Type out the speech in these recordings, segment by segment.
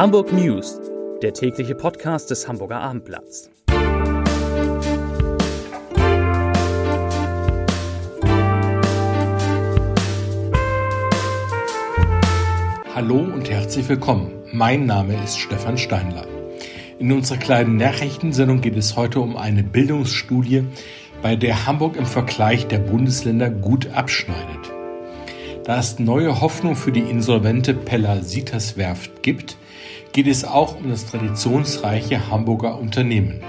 Hamburg News, der tägliche Podcast des Hamburger Abendblatts. Hallo und herzlich willkommen. Mein Name ist Stefan Steinlein. In unserer kleinen Nachrichtensendung geht es heute um eine Bildungsstudie, bei der Hamburg im Vergleich der Bundesländer gut abschneidet. Da es neue Hoffnung für die insolvente Pellasitas Werft gibt, geht es auch um das traditionsreiche Hamburger Unternehmen.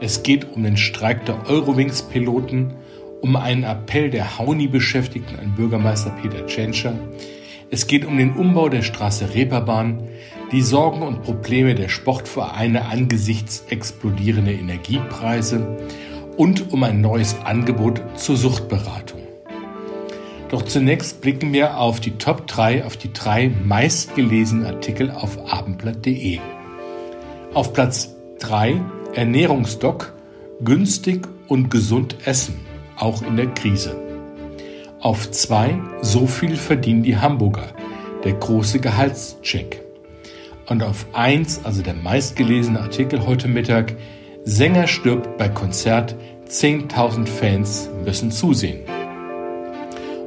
Es geht um den Streik der Eurowings-Piloten, um einen Appell der Hauni-Beschäftigten an Bürgermeister Peter Tschentscher. Es geht um den Umbau der Straße Reeperbahn, die Sorgen und Probleme der Sportvereine angesichts explodierender Energiepreise und um ein neues Angebot zur Suchtberatung. Doch zunächst blicken wir auf die Top 3, auf die drei meistgelesenen Artikel auf abendblatt.de. Auf Platz 3 Ernährungsdoc, günstig und gesund essen, auch in der Krise. Auf 2 So viel verdienen die Hamburger, der große Gehaltscheck. Und auf 1, also der meistgelesene Artikel heute Mittag, Sänger stirbt bei Konzert, 10.000 Fans müssen zusehen.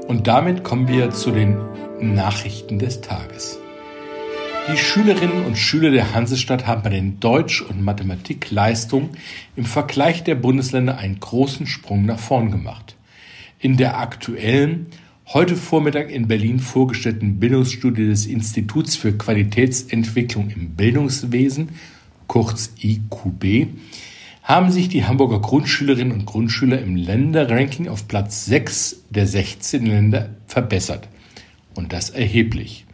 Und damit kommen wir zu den Nachrichten des Tages. Die Schülerinnen und Schüler der Hansestadt haben bei den Deutsch- und Mathematikleistungen im Vergleich der Bundesländer einen großen Sprung nach vorn gemacht. In der aktuellen, heute Vormittag in Berlin vorgestellten Bildungsstudie des Instituts für Qualitätsentwicklung im Bildungswesen, kurz IQB, haben sich die Hamburger Grundschülerinnen und Grundschüler im Länderranking auf Platz 6 der 16 Länder verbessert. Und das erheblich.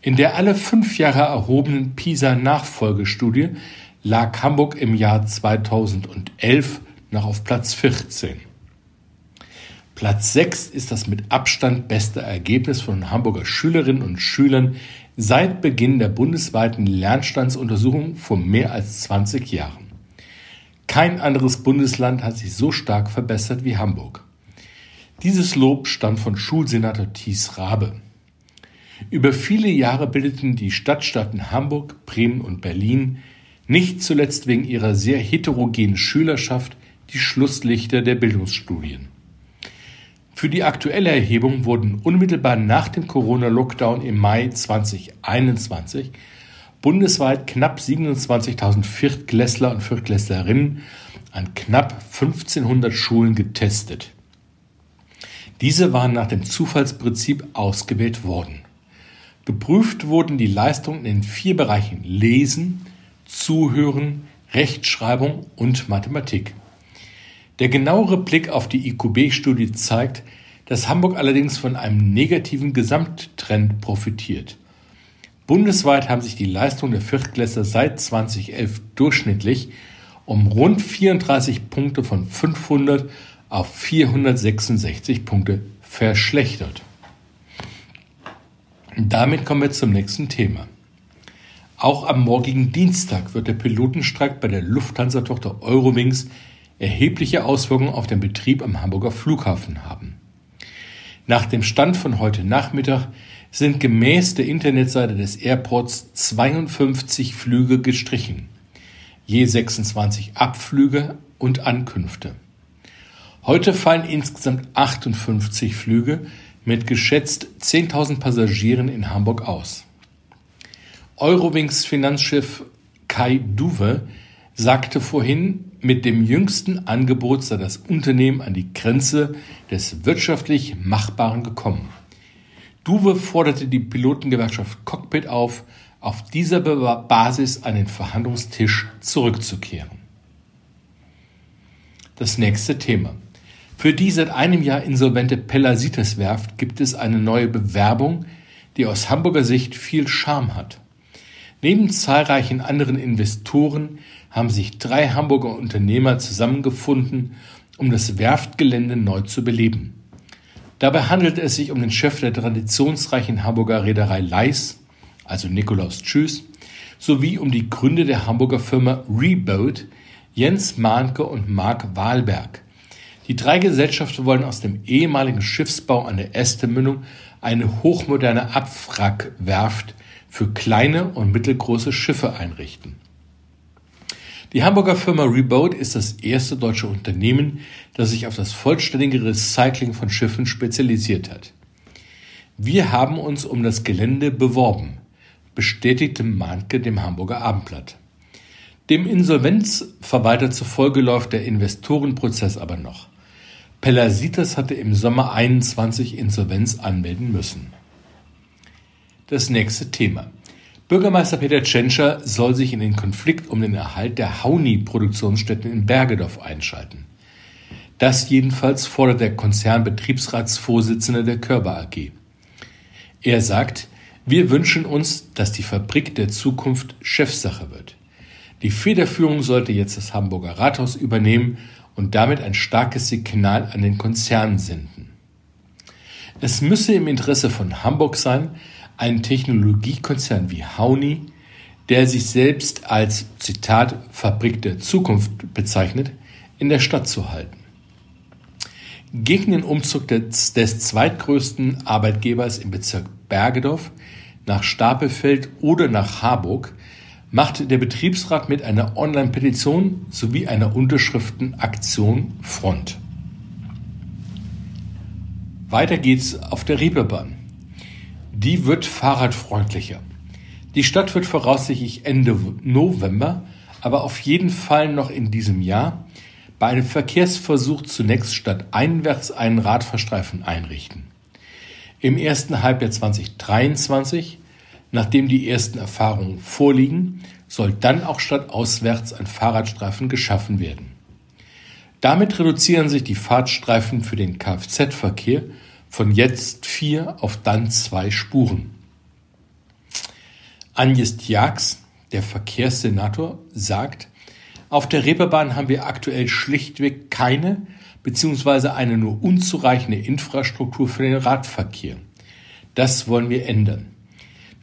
In der alle fünf Jahre erhobenen PISA-Nachfolgestudie lag Hamburg im Jahr 2011 noch auf Platz 14. Platz 6 ist das mit Abstand beste Ergebnis von Hamburger Schülerinnen und Schülern seit Beginn der bundesweiten Lernstandsuntersuchung vor mehr als 20 Jahren. Kein anderes Bundesland hat sich so stark verbessert wie Hamburg. Dieses Lob stammt von Schulsenator Thies Rabe. Über viele Jahre bildeten die Stadtstaaten Hamburg, Bremen und Berlin, nicht zuletzt wegen ihrer sehr heterogenen Schülerschaft, die Schlusslichter der Bildungsstudien. Für die aktuelle Erhebung wurden unmittelbar nach dem Corona-Lockdown im Mai 2021 bundesweit knapp 27.000 Viertklässler und Viertklässlerinnen an knapp 1500 Schulen getestet. Diese waren nach dem Zufallsprinzip ausgewählt worden. Geprüft wurden die Leistungen in vier Bereichen Lesen, Zuhören, Rechtschreibung und Mathematik. Der genauere Blick auf die IQB-Studie zeigt, dass Hamburg allerdings von einem negativen Gesamttrend profitiert. Bundesweit haben sich die Leistungen der Viertklässler seit 2011 durchschnittlich um rund 34 Punkte von 500 auf 466 Punkte verschlechtert. Damit kommen wir zum nächsten Thema. Auch am morgigen Dienstag wird der Pilotenstreik bei der Lufthansa-Tochter Eurowings erhebliche Auswirkungen auf den Betrieb am Hamburger Flughafen haben. Nach dem Stand von heute Nachmittag sind gemäß der Internetseite des Airports 52 Flüge gestrichen, je 26 Abflüge und Ankünfte. Heute fallen insgesamt 58 Flüge mit geschätzt 10.000 Passagieren in Hamburg aus. Eurowings Finanzchef Kai Duwe sagte vorhin, mit dem jüngsten Angebot sei das Unternehmen an die Grenze des wirtschaftlich Machbaren gekommen. Duwe forderte die Pilotengewerkschaft Cockpit auf, auf dieser Basis an den Verhandlungstisch zurückzukehren. Das nächste Thema. Für die seit einem Jahr insolvente Pellasites Werft gibt es eine neue Bewerbung, die aus Hamburger Sicht viel Charme hat. Neben zahlreichen anderen Investoren haben sich drei Hamburger Unternehmer zusammengefunden, um das Werftgelände neu zu beleben. Dabei handelt es sich um den Chef der traditionsreichen Hamburger Reederei Leis, also Nikolaus Tschüss, sowie um die Gründer der Hamburger Firma Reboat, Jens Mahnke und Marc Wahlberg. Die drei Gesellschaften wollen aus dem ehemaligen Schiffsbau an der Estemündung eine hochmoderne Abwrackwerft für kleine und mittelgroße Schiffe einrichten. Die Hamburger Firma Reboat ist das erste deutsche Unternehmen, das sich auf das vollständige Recycling von Schiffen spezialisiert hat. Wir haben uns um das Gelände beworben, bestätigte Mahnke dem Hamburger Abendblatt. Dem Insolvenzverwalter zufolge läuft der Investorenprozess aber noch. Pellasitas hatte im Sommer 21 Insolvenz anmelden müssen. Das nächste Thema. Bürgermeister Peter Tschentscher soll sich in den Konflikt um den Erhalt der Hauni-Produktionsstätten in Bergedorf einschalten. Das jedenfalls fordert der Konzernbetriebsratsvorsitzende der Körber AG. Er sagt, wir wünschen uns, dass die Fabrik der Zukunft Chefsache wird. Die Federführung sollte jetzt das Hamburger Rathaus übernehmen und damit ein starkes Signal an den Konzern senden. Es müsse im Interesse von Hamburg sein, einen Technologiekonzern wie Hauni, der sich selbst als Zitat Fabrik der Zukunft bezeichnet, in der Stadt zu halten. Gegen den Umzug des, des zweitgrößten Arbeitgebers im Bezirk Bergedorf nach Stapelfeld oder nach Harburg macht der Betriebsrat mit einer Online-Petition sowie einer Unterschriftenaktion Front. Weiter geht's auf der Reeperbahn. Die wird fahrradfreundlicher. Die Stadt wird voraussichtlich Ende November, aber auf jeden Fall noch in diesem Jahr bei einem Verkehrsversuch zunächst statt einwärts einen Radfahrstreifen einrichten. Im ersten Halbjahr 2023, nachdem die ersten Erfahrungen vorliegen, soll dann auch statt auswärts ein Fahrradstreifen geschaffen werden. Damit reduzieren sich die Fahrtstreifen für den Kfz-Verkehr von jetzt vier auf dann zwei Spuren. Agnes Diax, der Verkehrssenator, sagt, auf der Reeperbahn haben wir aktuell schlichtweg keine bzw. eine nur unzureichende Infrastruktur für den Radverkehr. Das wollen wir ändern.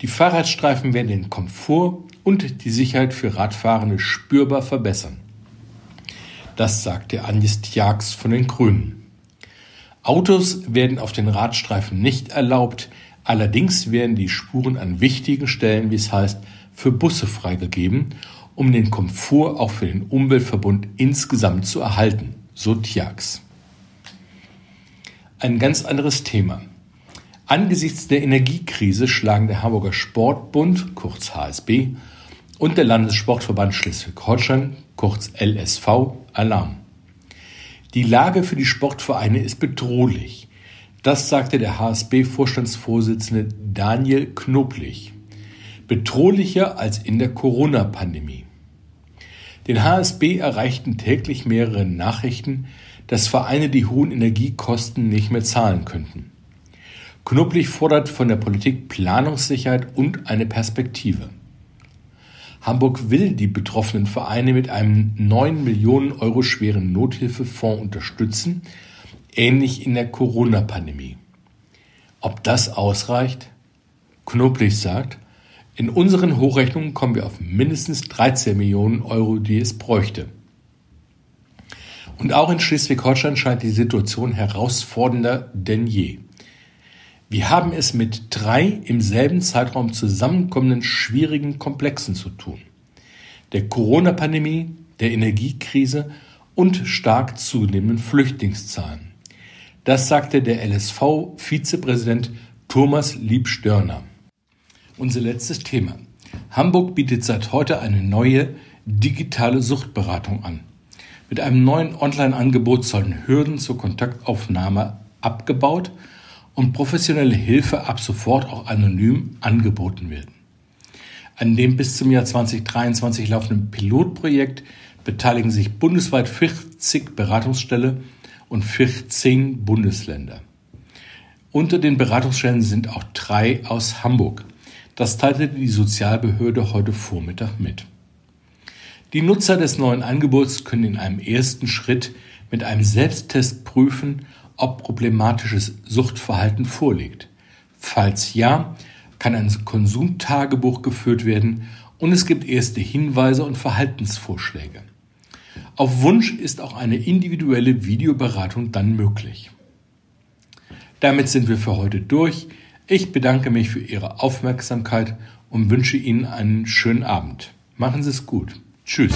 Die Fahrradstreifen werden den Komfort und die Sicherheit für Radfahrende spürbar verbessern. Das sagte Agnes Diax von den Grünen. Autos werden auf den Radstreifen nicht erlaubt, allerdings werden die Spuren an wichtigen Stellen, wie es heißt, für Busse freigegeben, um den Komfort auch für den Umweltverbund insgesamt zu erhalten, so Tiax. Ein ganz anderes Thema. Angesichts der Energiekrise schlagen der Hamburger Sportbund, kurz HSB, und der Landessportverband Schleswig-Holstein, kurz LSV, Alarm. Die Lage für die Sportvereine ist bedrohlich. Das sagte der HSB-Vorstandsvorsitzende Daniel Knoblich. Bedrohlicher als in der Corona-Pandemie. Den HSB erreichten täglich mehrere Nachrichten, dass Vereine die hohen Energiekosten nicht mehr zahlen könnten. Knoblich fordert von der Politik Planungssicherheit und eine Perspektive. Hamburg will die betroffenen Vereine mit einem 9 Millionen Euro schweren Nothilfefonds unterstützen, ähnlich in der Corona-Pandemie. Ob das ausreicht? Knoblich sagt, in unseren Hochrechnungen kommen wir auf mindestens 13 Millionen Euro, die es bräuchte. Und auch in Schleswig-Holstein scheint die Situation herausfordernder denn je. Wir haben es mit drei im selben Zeitraum zusammenkommenden schwierigen Komplexen zu tun. Der Corona-Pandemie, der Energiekrise und stark zunehmenden Flüchtlingszahlen. Das sagte der LSV-Vizepräsident Thomas Liebstörner. Unser letztes Thema. Hamburg bietet seit heute eine neue digitale Suchtberatung an. Mit einem neuen Online-Angebot sollen Hürden zur Kontaktaufnahme abgebaut und professionelle Hilfe ab sofort auch anonym angeboten werden. An dem bis zum Jahr 2023 laufenden Pilotprojekt beteiligen sich bundesweit 40 Beratungsstelle und 14 Bundesländer. Unter den Beratungsstellen sind auch drei aus Hamburg. Das teilte die Sozialbehörde heute Vormittag mit. Die Nutzer des neuen Angebots können in einem ersten Schritt mit einem Selbsttest prüfen, ob problematisches Suchtverhalten vorliegt. Falls ja, kann ein Konsumtagebuch geführt werden und es gibt erste Hinweise und Verhaltensvorschläge. Auf Wunsch ist auch eine individuelle Videoberatung dann möglich. Damit sind wir für heute durch. Ich bedanke mich für Ihre Aufmerksamkeit und wünsche Ihnen einen schönen Abend. Machen Sie es gut. Tschüss.